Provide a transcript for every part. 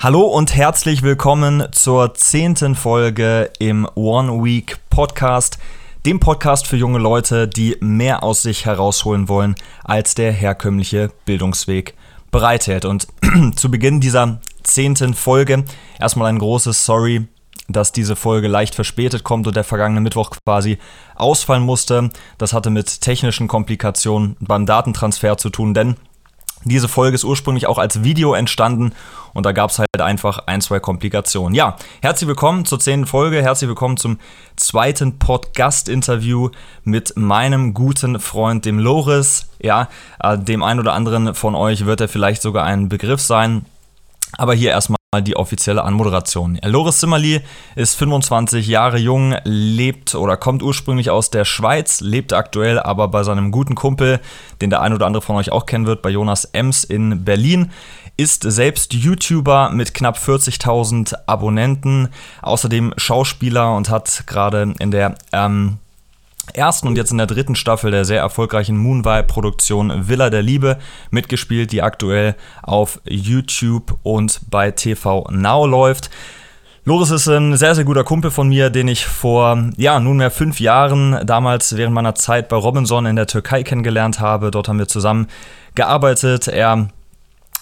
Hallo und herzlich willkommen zur zehnten Folge im One Week Podcast, dem Podcast für junge Leute, die mehr aus sich herausholen wollen, als der herkömmliche Bildungsweg bereithält. Und zu Beginn dieser zehnten Folge erstmal ein großes Sorry, dass diese Folge leicht verspätet kommt und der vergangene Mittwoch quasi ausfallen musste. Das hatte mit technischen Komplikationen beim Datentransfer zu tun, denn diese Folge ist ursprünglich auch als Video entstanden und da gab es halt einfach ein, zwei Komplikationen. Ja, herzlich willkommen zur zehnten Folge, herzlich willkommen zum zweiten Podcast-Interview mit meinem guten Freund, dem Loris. Ja, äh, dem einen oder anderen von euch wird er vielleicht sogar ein Begriff sein. Aber hier erstmal die offizielle Anmoderation. Loris Zimmerli ist 25 Jahre jung, lebt oder kommt ursprünglich aus der Schweiz, lebt aktuell aber bei seinem guten Kumpel, den der ein oder andere von euch auch kennen wird, bei Jonas Ems in Berlin. Ist selbst YouTuber mit knapp 40.000 Abonnenten, außerdem Schauspieler und hat gerade in der ähm, ersten und jetzt in der dritten Staffel der sehr erfolgreichen Moonvibe-Produktion Villa der Liebe mitgespielt, die aktuell auf YouTube und bei TV Now läuft. Loris ist ein sehr, sehr guter Kumpel von mir, den ich vor, ja, nunmehr fünf Jahren, damals während meiner Zeit bei Robinson in der Türkei kennengelernt habe. Dort haben wir zusammen gearbeitet. Er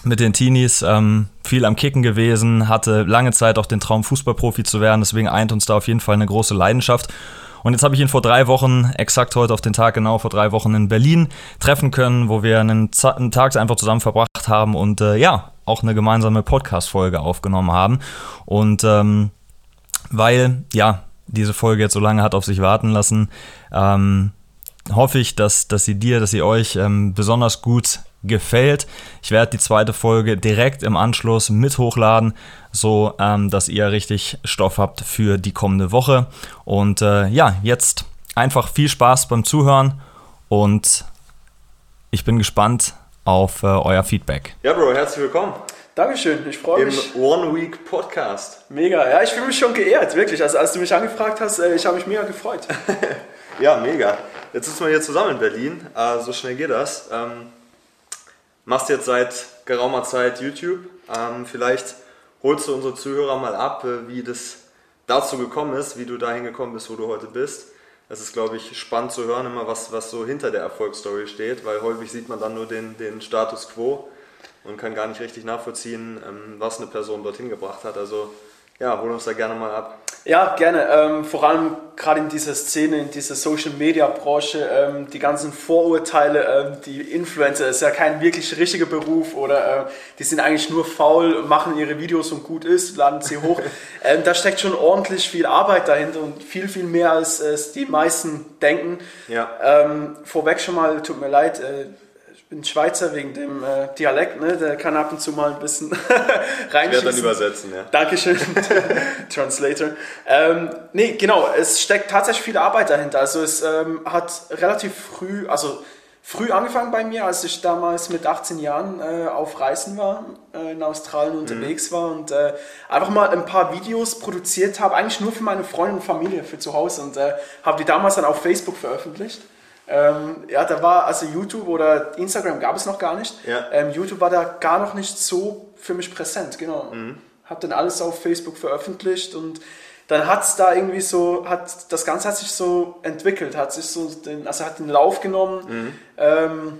mit den Teenies ähm, viel am Kicken gewesen, hatte lange Zeit auch den Traum, Fußballprofi zu werden. Deswegen eint uns da auf jeden Fall eine große Leidenschaft. Und jetzt habe ich ihn vor drei Wochen, exakt heute auf den Tag genau, vor drei Wochen in Berlin treffen können, wo wir einen, einen Tag einfach zusammen verbracht haben und äh, ja, auch eine gemeinsame Podcast-Folge aufgenommen haben. Und ähm, weil, ja, diese Folge jetzt so lange hat auf sich warten lassen, ähm, hoffe ich, dass, dass sie dir, dass sie euch ähm, besonders gut gefällt. Ich werde die zweite Folge direkt im Anschluss mit hochladen, so ähm, dass ihr richtig Stoff habt für die kommende Woche. Und äh, ja, jetzt einfach viel Spaß beim Zuhören und ich bin gespannt auf äh, euer Feedback. Ja, Bro, herzlich willkommen. Dankeschön, ich freue mich. Im One Week Podcast. Mega, ja, ich fühle mich schon geehrt, wirklich. Also, als du mich angefragt hast, äh, ich habe mich mega gefreut. ja, mega. Jetzt sitzen wir hier zusammen in Berlin, äh, so schnell geht das. Ähm, machst jetzt seit geraumer Zeit YouTube. Ähm, vielleicht holst du unsere Zuhörer mal ab, äh, wie das dazu gekommen ist, wie du dahin gekommen bist, wo du heute bist. Das ist, glaube ich, spannend zu hören, immer was, was so hinter der Erfolgsstory steht, weil häufig sieht man dann nur den, den Status quo und kann gar nicht richtig nachvollziehen, ähm, was eine Person dorthin gebracht hat. Also ja, hol uns da gerne mal ab. Ja, gerne. Ähm, vor allem gerade in dieser Szene, in dieser Social Media Branche, ähm, die ganzen Vorurteile, ähm, die Influencer ist ja kein wirklich richtiger Beruf oder äh, die sind eigentlich nur faul, machen ihre Videos und gut ist, laden sie hoch. Ähm, da steckt schon ordentlich viel Arbeit dahinter und viel, viel mehr als äh, die meisten denken. Ja. Ähm, vorweg schon mal, tut mir leid, äh, bin Schweizer wegen dem äh, Dialekt, ne? der kann ab und zu mal ein bisschen reinschießen. Ich werde dann übersetzen, ja. Dankeschön, Translator. Ähm, nee, genau, es steckt tatsächlich viel Arbeit dahinter. Also es ähm, hat relativ früh, also früh angefangen bei mir, als ich damals mit 18 Jahren äh, auf Reisen war, äh, in Australien mhm. unterwegs war und äh, einfach mal ein paar Videos produziert habe, eigentlich nur für meine Freunde und Familie, für zu Hause und äh, habe die damals dann auf Facebook veröffentlicht. Ähm, ja, da war also YouTube oder Instagram gab es noch gar nicht. Ja. Ähm, YouTube war da gar noch nicht so für mich präsent, genau. Mhm. Hab dann alles auf Facebook veröffentlicht und dann hat es da irgendwie so, hat das Ganze hat sich so entwickelt, hat sich so den, also hat den Lauf genommen. Mhm. Ähm,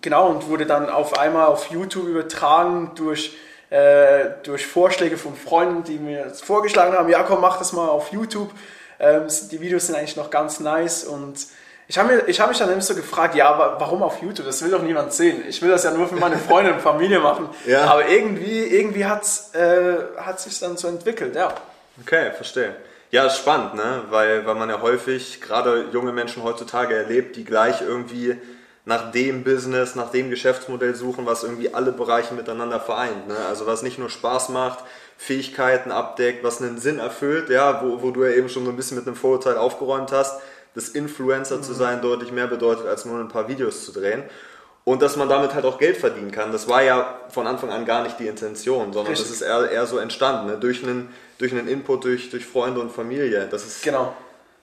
genau, und wurde dann auf einmal auf YouTube übertragen durch, äh, durch Vorschläge von Freunden, die mir vorgeschlagen haben, ja komm, mach das mal auf YouTube. Ähm, die Videos sind eigentlich noch ganz nice und ich habe hab mich dann immer so gefragt, ja, warum auf YouTube? Das will doch niemand sehen. Ich will das ja nur für meine Freunde und Familie machen. Ja. Aber irgendwie, irgendwie hat es äh, sich dann so entwickelt, ja. Okay, verstehe. Ja, ist spannend, ne? weil, weil man ja häufig, gerade junge Menschen heutzutage erlebt, die gleich irgendwie nach dem Business, nach dem Geschäftsmodell suchen, was irgendwie alle Bereiche miteinander vereint. Ne? Also was nicht nur Spaß macht, Fähigkeiten abdeckt, was einen Sinn erfüllt, ja, wo, wo du ja eben schon so ein bisschen mit einem Vorurteil aufgeräumt hast, dass Influencer mhm. zu sein deutlich mehr bedeutet, als nur ein paar Videos zu drehen. Und dass man damit halt auch Geld verdienen kann. Das war ja von Anfang an gar nicht die Intention, sondern Richtig. das ist eher, eher so entstanden, ne? durch, einen, durch einen Input, durch, durch Freunde und Familie. Das ist, genau.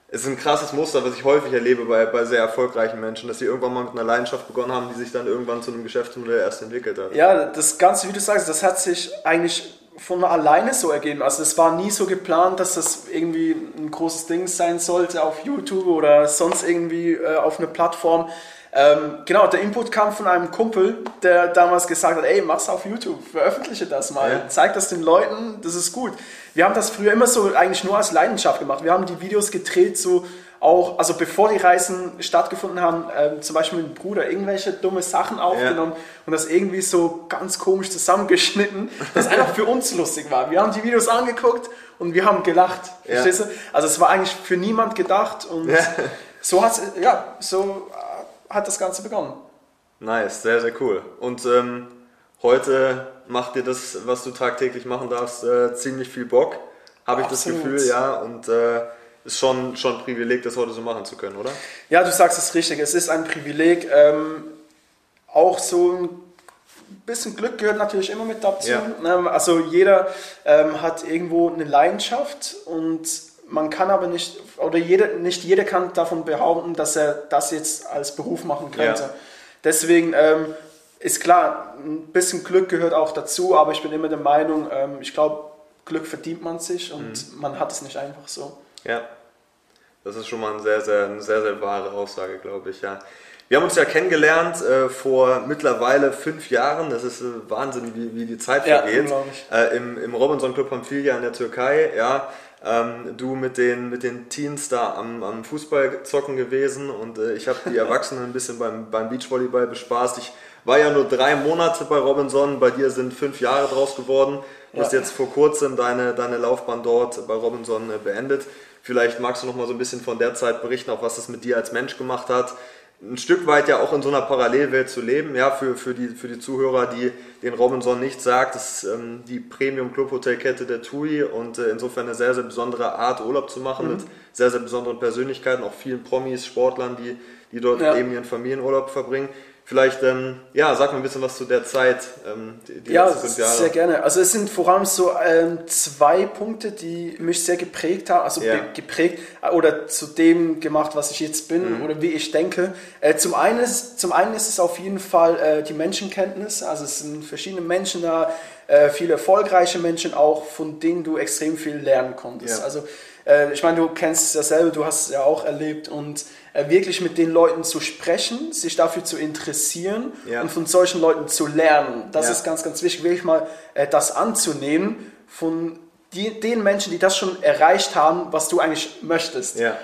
ist ein krasses Muster, was ich häufig erlebe bei, bei sehr erfolgreichen Menschen, dass sie irgendwann mal mit einer Leidenschaft begonnen haben, die sich dann irgendwann zu einem Geschäftsmodell erst entwickelt hat. Ja, das Ganze, wie du sagst, das hat sich eigentlich von alleine so ergeben. Also es war nie so geplant, dass das irgendwie ein großes Ding sein sollte auf YouTube oder sonst irgendwie äh, auf einer Plattform. Ähm, genau, der Input kam von einem Kumpel, der damals gesagt hat, ey, mach's auf YouTube, veröffentliche das mal, ja. zeig das den Leuten, das ist gut. Wir haben das früher immer so eigentlich nur als Leidenschaft gemacht. Wir haben die Videos gedreht so auch, also bevor die Reisen stattgefunden haben, äh, zum Beispiel mit dem Bruder irgendwelche dumme Sachen aufgenommen ja. und das irgendwie so ganz komisch zusammengeschnitten, das einfach für uns lustig war. Wir haben die Videos angeguckt und wir haben gelacht. Ja. Verstehst du? Also es war eigentlich für niemand gedacht und ja. so hat ja, so äh, hat das Ganze begonnen. Nice, sehr, sehr cool. Und ähm, heute macht dir das, was du tagtäglich machen darfst, äh, ziemlich viel Bock, habe ich das Gefühl, ja. Und äh, ist schon, schon ein Privileg, das heute so machen zu können, oder? Ja, du sagst es richtig. Es ist ein Privileg. Ähm, auch so ein bisschen Glück gehört natürlich immer mit dazu. Ja. Ähm, also jeder ähm, hat irgendwo eine Leidenschaft und man kann aber nicht, oder jeder, nicht jeder kann davon behaupten, dass er das jetzt als Beruf machen könnte. Ja. Deswegen ähm, ist klar, ein bisschen Glück gehört auch dazu, aber ich bin immer der Meinung, ähm, ich glaube, Glück verdient man sich und mhm. man hat es nicht einfach so. Ja, das ist schon mal eine sehr, sehr, eine sehr, sehr wahre Aussage, glaube ich, ja. Wir haben uns ja kennengelernt äh, vor mittlerweile fünf Jahren. Das ist äh, Wahnsinn, wie, wie die Zeit ja, vergeht. Äh, im, Im Robinson Club Pamphylia in der Türkei, ja. Ähm, du mit den, mit den Teens da am, am Fußballzocken gewesen und äh, ich habe die Erwachsenen ein bisschen beim, beim Beachvolleyball bespaßt. Ich war ja nur drei Monate bei Robinson, bei dir sind fünf Jahre draus geworden. Du ja. hast jetzt vor kurzem deine, deine Laufbahn dort bei Robinson äh, beendet. Vielleicht magst du noch mal so ein bisschen von der Zeit berichten, auch was das mit dir als Mensch gemacht hat. Ein Stück weit ja auch in so einer Parallelwelt zu leben, ja, für, für, die, für die Zuhörer, die den Robinson nicht sagt, das ist ähm, die Premium Club Hotelkette der TUI und äh, insofern eine sehr, sehr besondere Art, Urlaub zu machen mhm. mit sehr, sehr besonderen Persönlichkeiten, auch vielen Promis, Sportlern, die, die dort ja. eben ihren Familienurlaub verbringen. Vielleicht, ähm, ja, sag mal ein bisschen was zu der Zeit, ähm, die, die ja, letzten fünf Jahre. sehr gerne. Also es sind vor allem so ähm, zwei Punkte, die mich sehr geprägt haben, also ja. geprägt äh, oder zu dem gemacht, was ich jetzt bin mhm. oder wie ich denke. Äh, zum, einen ist, zum einen ist es auf jeden Fall äh, die Menschenkenntnis, also es sind verschiedene Menschen da, äh, viele erfolgreiche Menschen auch, von denen du extrem viel lernen konntest. Ja. Also äh, ich meine, du kennst selber, du hast es ja auch erlebt und äh, wirklich mit den Leuten zu sprechen, sich dafür zu interessieren ja. und von solchen Leuten zu lernen. Das ja. ist ganz, ganz wichtig, wirklich mal äh, das anzunehmen von die, den Menschen, die das schon erreicht haben, was du eigentlich möchtest. Ja.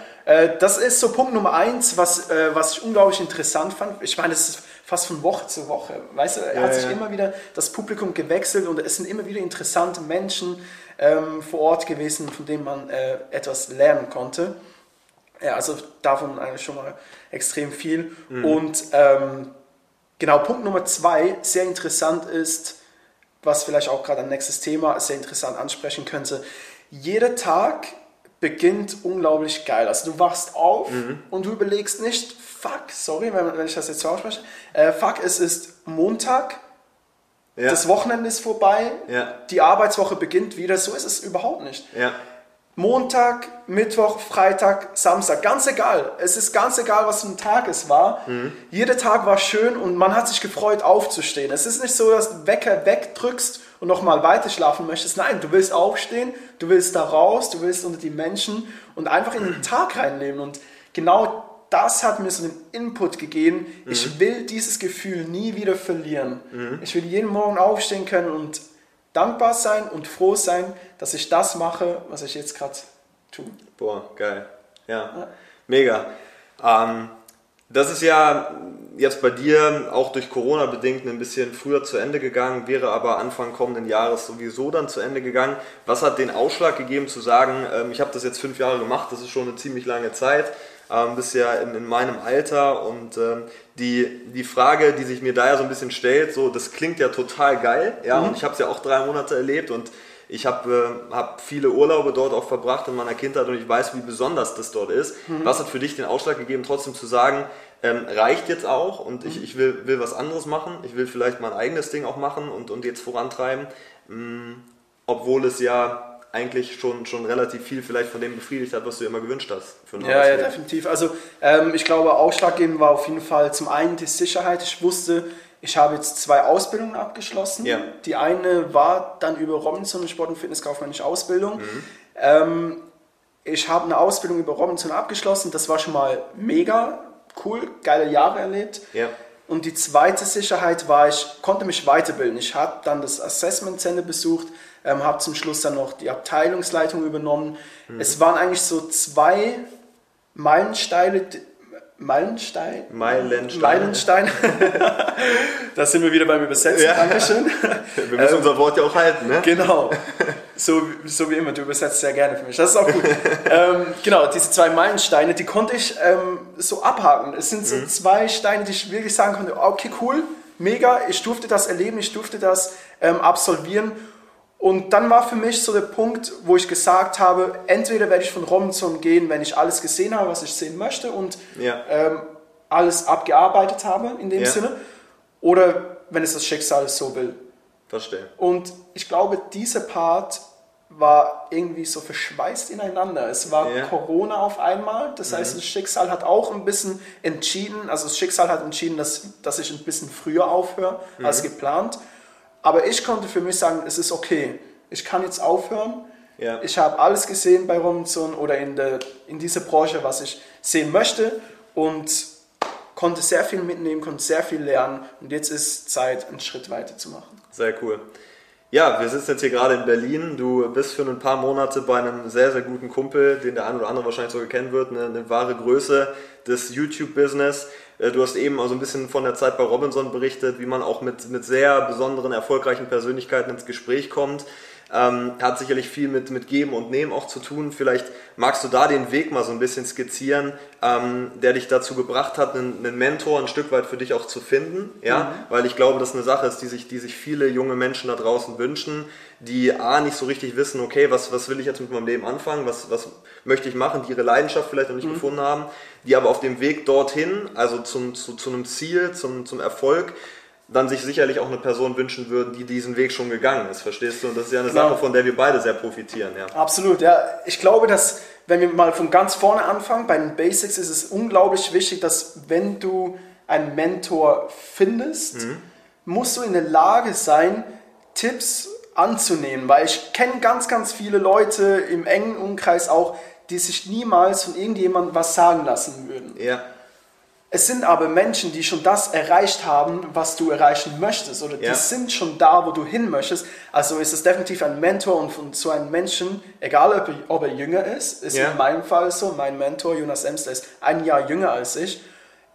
Das ist so Punkt Nummer eins, was, was ich unglaublich interessant fand. Ich meine, es ist fast von Woche zu Woche. Weißt du, er hat sich immer wieder das Publikum gewechselt und es sind immer wieder interessante Menschen, ähm, vor Ort gewesen, von denen man äh, etwas lernen konnte. Ja, also davon eigentlich schon mal extrem viel. Mhm. Und ähm, genau, Punkt Nummer zwei, sehr interessant ist, was vielleicht auch gerade ein nächstes Thema sehr interessant ansprechen könnte. Jeder Tag beginnt unglaublich geil. Also du wachst auf mhm. und du überlegst nicht, fuck, sorry, wenn, wenn ich das jetzt so ausspreche, äh, fuck, es ist Montag, ja. Das Wochenende ist vorbei, ja. die Arbeitswoche beginnt wieder. So ist es überhaupt nicht. Ja. Montag, Mittwoch, Freitag, Samstag, ganz egal. Es ist ganz egal, was für ein Tag es war. Mhm. Jeder Tag war schön und man hat sich gefreut, aufzustehen. Es ist nicht so, dass du Wecker wegdrückst und nochmal weiter schlafen möchtest. Nein, du willst aufstehen, du willst da raus, du willst unter die Menschen und einfach in den Tag reinleben. Und genau das hat mir so einen Input gegeben. Mhm. Ich will dieses Gefühl nie wieder verlieren. Mhm. Ich will jeden Morgen aufstehen können und dankbar sein und froh sein, dass ich das mache, was ich jetzt gerade tue. Boah, geil. Ja, ja. mega. Ähm, das ist ja jetzt bei dir auch durch Corona bedingt ein bisschen früher zu Ende gegangen, wäre aber Anfang kommenden Jahres sowieso dann zu Ende gegangen. Was hat den Ausschlag gegeben zu sagen, ähm, ich habe das jetzt fünf Jahre gemacht, das ist schon eine ziemlich lange Zeit ähm, bist ja in, in meinem Alter und ähm, die, die Frage, die sich mir da ja so ein bisschen stellt, so das klingt ja total geil, ja, mhm. und ich habe es ja auch drei Monate erlebt und ich habe äh, hab viele Urlaube dort auch verbracht in meiner Kindheit und ich weiß, wie besonders das dort ist. Mhm. Was hat für dich den Ausschlag gegeben, trotzdem zu sagen, ähm, reicht jetzt auch und ich, mhm. ich will, will was anderes machen, ich will vielleicht mein eigenes Ding auch machen und, und jetzt vorantreiben, mh, mm, obwohl es ja eigentlich schon, schon relativ viel vielleicht von dem befriedigt hat, was du immer gewünscht hast. ja, ja, definitiv. Also ähm, ich glaube, ausschlaggebend war auf jeden Fall zum einen die Sicherheit. Ich wusste, Ich habe jetzt zwei Ausbildungen abgeschlossen. Ja. Die eine war dann über Robinson Sport- und Fitnesskaufmännische Ausbildung. Mhm. Ähm, ich habe eine Ausbildung über Robinson abgeschlossen. Das war schon mal mega cool, geile Jahre erlebt. Ja. Und die zweite Sicherheit war, ich konnte mich weiterbilden. Ich habe dann das Assessment Center besucht, ähm, habe zum Schluss dann noch die Abteilungsleitung übernommen. Es waren eigentlich so zwei Meilensteine, Meilenstein? Meilensteine. Meilensteine. da sind wir wieder beim Übersetzen. Ja. Dankeschön. Wir müssen unser Wort ja auch halten, ne? Genau. So, so wie immer, du übersetzt sehr gerne für mich. Das ist auch gut. ähm, genau, diese zwei Meilensteine, die konnte ich ähm, so abhaken. Es sind so Mhm. zwei Steine, die ich wirklich sagen konnte, okay, cool, mega, ich durfte das erleben, ich durfte das ähm, absolvieren. Und dann war für mich so der Punkt, wo ich gesagt habe, entweder werde ich von Robinson gehen, wenn ich alles gesehen habe, was ich sehen möchte und Ja. ähm, alles abgearbeitet habe in dem Ja. Sinne, oder wenn es das Schicksal so will. Verstehe. Und ich glaube, dieser Part war irgendwie so verschweißt ineinander. Es war Ja. Mhm. Corona auf einmal, das heißt, das Schicksal hat auch ein bisschen entschieden, also das Schicksal hat entschieden, dass, dass ich ein bisschen früher aufhöre Mhm. als geplant. Aber ich konnte für mich sagen, es ist okay. Ich kann jetzt aufhören. Ja. Ich habe alles gesehen bei Robinson oder in, der, in dieser Branche, was ich sehen möchte und konnte sehr viel mitnehmen, konnte sehr viel lernen und jetzt ist Zeit, einen Schritt weiter zu machen. Sehr cool. Ja, wir sitzen jetzt hier gerade in Berlin. Du bist für ein paar Monate bei einem sehr, sehr guten Kumpel, den der ein oder andere wahrscheinlich sogar kennen wird, eine, eine wahre Größe des YouTube-Business. Äh, Du hast eben also ein bisschen von der Zeit bei Robinson berichtet, wie man auch mit, mit sehr besonderen, erfolgreichen Persönlichkeiten ins Gespräch kommt. Ähm, hat sicherlich viel mit, mit Geben und Nehmen auch zu tun. Vielleicht magst du da den Weg mal so ein bisschen skizzieren, ähm, der dich dazu gebracht hat, einen, einen Mentor ein Stück weit für dich auch zu finden. Ja? Weil ich glaube, das eine Sache ist, die sich, die sich viele junge Menschen da draußen wünschen, die A, nicht so richtig wissen, okay, was, was will ich jetzt mit meinem Leben anfangen, was, was möchte ich machen, die ihre Leidenschaft vielleicht noch nicht gefunden haben, die aber auf dem Weg dorthin, also zum, zu, zu einem Ziel, zum, zum Erfolg, dann sich sicherlich auch eine Person wünschen würden, die diesen Weg schon gegangen ist, verstehst du? Und das ist ja eine Genau. Sache, von der wir beide sehr profitieren, ja. Absolut, ja. Ich glaube, dass, wenn wir mal von ganz vorne anfangen, bei den Basics ist es unglaublich wichtig, dass wenn du einen Mentor findest, musst du in der Lage sein, Tipps anzunehmen, weil ich kenne ganz, ganz viele Leute im engen Umkreis auch, die sich niemals von irgendjemandem was sagen lassen würden. Ja, Es sind aber Menschen, die schon das erreicht haben, was du erreichen möchtest, oder Ja. die sind schon da, wo du hin möchtest. Also ist es definitiv ein Mentor und von so einem Menschen, egal ob er, ob er jünger ist, ist Ja. in meinem Fall so. Mein Mentor Jonas Emster ist ein Jahr jünger als ich.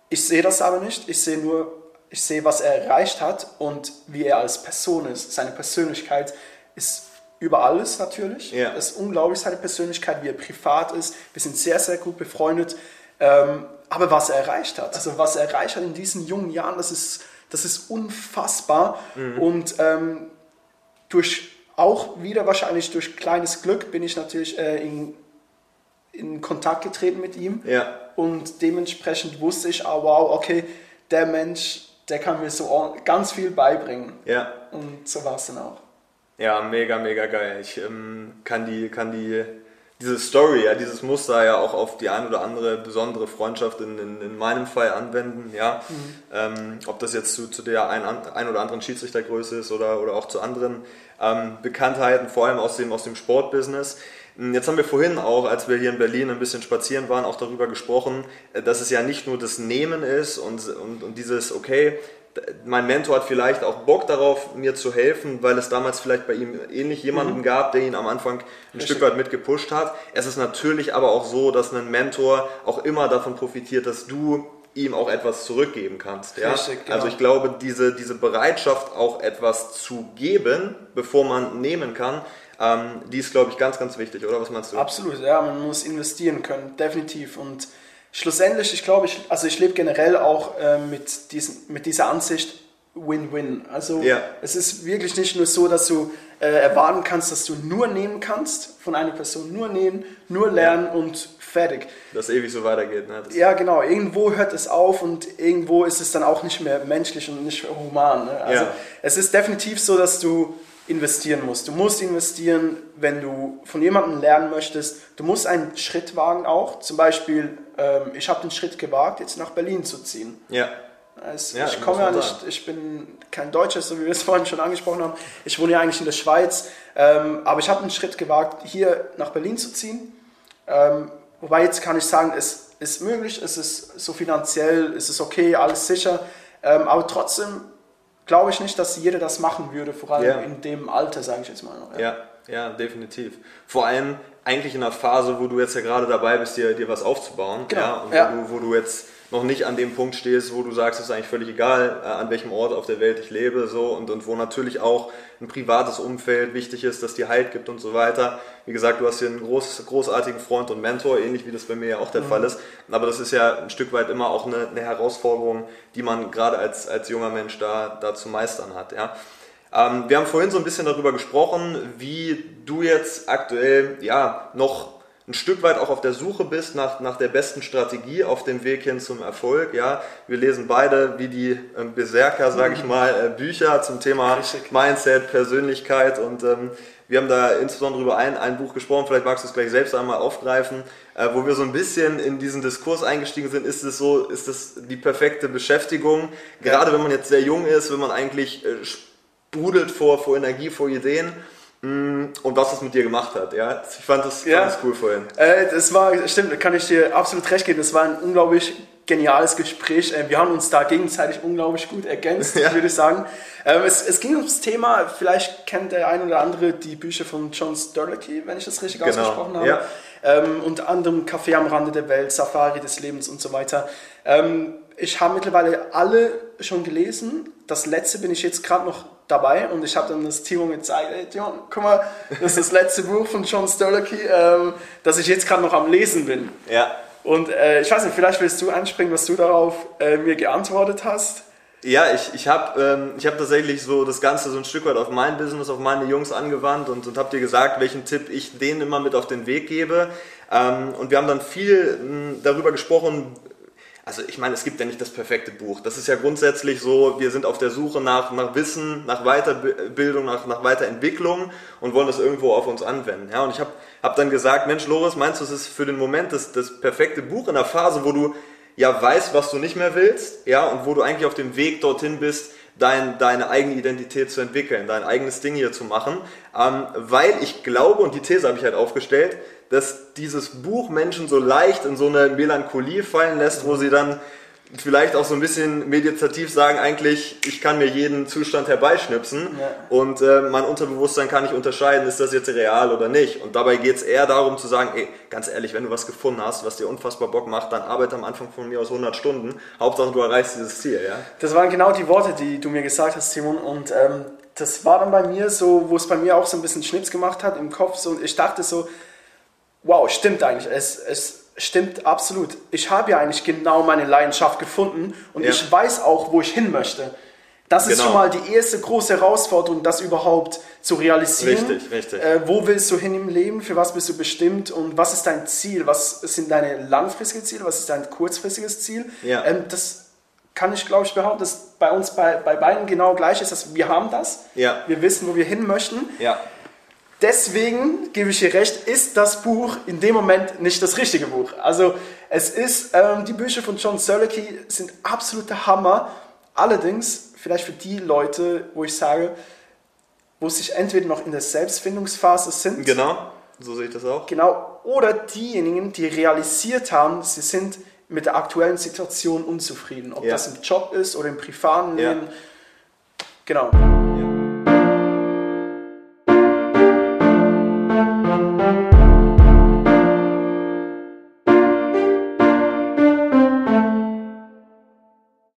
Ich sehe das aber nicht. Ich sehe nur, ich sehe, was er erreicht hat und wie er als Person ist. Seine Persönlichkeit ist über alles natürlich. Ja. Es ist unglaublich seine Persönlichkeit, wie er privat ist. Wir sind sehr, sehr gut befreundet. Ähm, aber was er erreicht hat, also was er erreicht hat in diesen jungen Jahren, das ist, das ist unfassbar. Und ähm, durch auch wieder wahrscheinlich durch kleines Glück bin ich natürlich äh, in, in Kontakt getreten mit ihm. ja, Und dementsprechend wusste ich, ah, wow, okay, der Mensch, der kann mir so ganz viel beibringen. ja. Und so war es dann auch. Ja, mega, mega geil. Ich ähm, kann die, kann die, diese Story, ja, dieses Muster ja auch auf die ein oder andere besondere Freundschaft in, in, in meinem Fall anwenden, ja. Ähm, ob das jetzt zu, zu der ein, ein oder anderen Schiedsrichtergröße ist oder, oder auch zu anderen ähm, Bekanntheiten, vor allem aus dem, aus dem Sportbusiness. Hm, Jetzt haben wir vorhin auch, als wir hier in Berlin ein bisschen spazieren waren, auch darüber gesprochen, äh, dass es ja nicht nur das Nehmen ist und, und, und dieses, okay, mein Mentor hat vielleicht auch Bock darauf, mir zu helfen, weil es damals vielleicht bei ihm ähnlich jemanden gab, der ihn am Anfang ein Mhm. Richtig. Stück weit mit gepusht hat. Es ist natürlich aber auch so, dass ein Mentor auch immer davon profitiert, dass du ihm auch etwas zurückgeben kannst. Ja? Richtig, genau. Also ich glaube, diese, diese Bereitschaft auch etwas zu geben, bevor man nehmen kann, ähm, die ist, glaube ich, ganz, ganz wichtig, oder? Was meinst du? Absolut, ja, man muss investieren können, definitiv. Und schlussendlich, ich glaube, ich, also ich lebe generell auch äh, mit, diesen, mit dieser Ansicht Win-Win. Also Ja. es ist wirklich nicht nur so, dass du äh, erwarten kannst, dass du nur nehmen kannst von einer Person, nur nehmen, nur lernen und fertig. Dass ewig so weitergeht. Ne? Das, Ja, genau. Irgendwo hört es auf und irgendwo ist es dann auch nicht mehr menschlich und nicht human. Ne? Also Ja. es ist definitiv so, dass du investieren musst. Du musst investieren, wenn du von jemandem lernen möchtest. Du musst einen Schritt wagen auch. Zum Beispiel, ähm, ich habe den Schritt gewagt, jetzt nach Berlin zu ziehen. ja. Es, ja, ich komme ja nicht, ich bin kein Deutscher, so wie wir es vorhin schon angesprochen haben. Ich wohne ja eigentlich in der Schweiz, ähm, aber ich habe einen Schritt gewagt, hier nach Berlin zu ziehen. Ähm, wobei jetzt kann ich sagen, es ist möglich, es ist so finanziell, es ist okay, alles sicher, ähm, aber trotzdem glaube ich nicht, dass jeder das machen würde, vor allem ja. in dem Alter, sage ich jetzt mal noch. Ja. ja, ja, definitiv. Vor allem eigentlich in einer Phase, wo du jetzt ja gerade dabei bist, dir, dir was aufzubauen. Genau. Ja, und ja. Wo, du, wo du jetzt noch nicht an dem Punkt stehst, wo du sagst, es ist eigentlich völlig egal, äh, an welchem Ort auf der Welt ich lebe, so und, und wo natürlich auch ein privates Umfeld wichtig ist, dass dir Halt gibt und so weiter. Wie gesagt, du hast hier einen groß, großartigen Freund und Mentor, ähnlich wie das bei mir ja auch der mhm. Fall ist. Aber das ist ja ein Stück weit immer auch eine, eine Herausforderung, die man gerade als, als junger Mensch da, da zu meistern hat. Ja. Ähm, wir haben vorhin so ein bisschen darüber gesprochen, wie du jetzt aktuell ja noch ein Stück weit auch auf der Suche bist nach, nach der besten Strategie auf dem Weg hin zum Erfolg. Ja, wir lesen beide wie die ähm, Berserker, sage ich mhm. mal, äh, Bücher zum Thema Richtig. Mindset, Persönlichkeit und ähm, wir haben da insbesondere über ein, ein Buch gesprochen, vielleicht magst du es gleich selbst einmal aufgreifen, äh, wo wir so ein bisschen in diesen Diskurs eingestiegen sind, ist es so, ist es die perfekte Beschäftigung, gerade wenn man jetzt sehr jung ist, wenn man eigentlich äh, sprudelt vor, vor Energie, vor Ideen mm, und was das mit dir gemacht hat. Ja? Ich fand das, ja. fand cool vorhin. Äh, das war, stimmt, da kann ich dir absolut recht geben. Das war ein unglaublich geniales Gespräch. Äh, wir haben uns da gegenseitig unglaublich gut ergänzt, ja. würde ich sagen. Ähm, es, es, ging ums Thema, vielleicht kennt der ein oder andere die Bücher von John Sturlucky, wenn ich das richtig genau. ausgesprochen habe. Ja. Ähm, unter anderem Café am Rande der Welt, Safari des Lebens und so weiter. Ähm, ich habe mittlerweile alle schon gelesen. Das letzte bin ich jetzt gerade noch dabei und ich habe dann das Timo gezeigt, hey John, guck mal, das ist das letzte Buch von John Sturlucky, ähm, das ich jetzt gerade noch am Lesen bin. Ja. Und äh, ich weiß nicht, vielleicht willst du anspringen, was du darauf äh, mir geantwortet hast. Ja, ich, ich habe ähm, hab tatsächlich so das Ganze so ein Stück weit auf mein Business, auf meine Jungs angewandt und, und habe dir gesagt, welchen Tipp ich denen immer mit auf den Weg gebe. Ähm, und wir haben dann viel mh, darüber gesprochen, also ich meine, es gibt ja nicht das perfekte Buch. Das ist ja grundsätzlich so, wir sind auf der Suche nach, nach Wissen, nach Weiterbildung, nach, nach Weiterentwicklung und wollen das irgendwo auf uns anwenden. Ja, und ich habe hab dann gesagt, Mensch, Loris, meinst du, es ist für den Moment das, das perfekte Buch in einer Phase, wo du ja weißt, was du nicht mehr willst, ja, und wo du eigentlich auf dem Weg dorthin bist, dein, deine eigene Identität zu entwickeln, dein eigenes Ding hier zu machen, ähm, weil ich glaube, und die These habe ich halt aufgestellt, dass dieses Buch Menschen so leicht in so eine Melancholie fallen lässt, wo sie dann vielleicht auch so ein bisschen meditativ sagen, eigentlich, ich kann mir jeden Zustand herbeischnipsen ja. und äh, mein Unterbewusstsein kann nicht unterscheiden, ist das jetzt real oder nicht. Und dabei geht es eher darum zu sagen, ey, ganz ehrlich, wenn du was gefunden hast, was dir unfassbar Bock macht, dann arbeite am Anfang von mir aus 100 Stunden. Hauptsache, du erreichst dieses Ziel. Ja? Das waren genau die Worte, die du mir gesagt hast, Simon. Und ähm, das war dann bei mir so, wo es bei mir auch so ein bisschen Schnips gemacht hat im Kopf. So, und ich dachte so, wow, stimmt eigentlich. Es, es stimmt absolut. Ich habe ja eigentlich genau meine Leidenschaft gefunden und ja. ich weiß auch, wo ich hin möchte. Das ist genau. schon mal die erste große Herausforderung, das überhaupt zu realisieren. Richtig, richtig. Äh, wo willst du hin im Leben? Für was bist du bestimmt? Und was ist dein Ziel? Was sind deine langfristigen Ziele? Was ist dein kurzfristiges Ziel? Ja. Ähm, das kann ich, glaube ich, behaupten, dass bei uns bei, bei beiden genau gleich ist. Dass wir haben das. Ja. Wir wissen, wo wir hin möchten. Ja. Deswegen gebe ich dir recht, ist das Buch in dem Moment nicht das richtige Buch. Also es ist, ähm, die Bücher von John Sirlecky sind absoluter Hammer. Allerdings, vielleicht für die Leute, wo ich sage, wo sich entweder noch in der Selbstfindungsphase sind. Genau, so sehe ich das auch. Genau, oder diejenigen, die realisiert haben, sie sind mit der aktuellen Situation unzufrieden. Ob ja. das im Job ist oder im privaten Leben. Ja. Genau.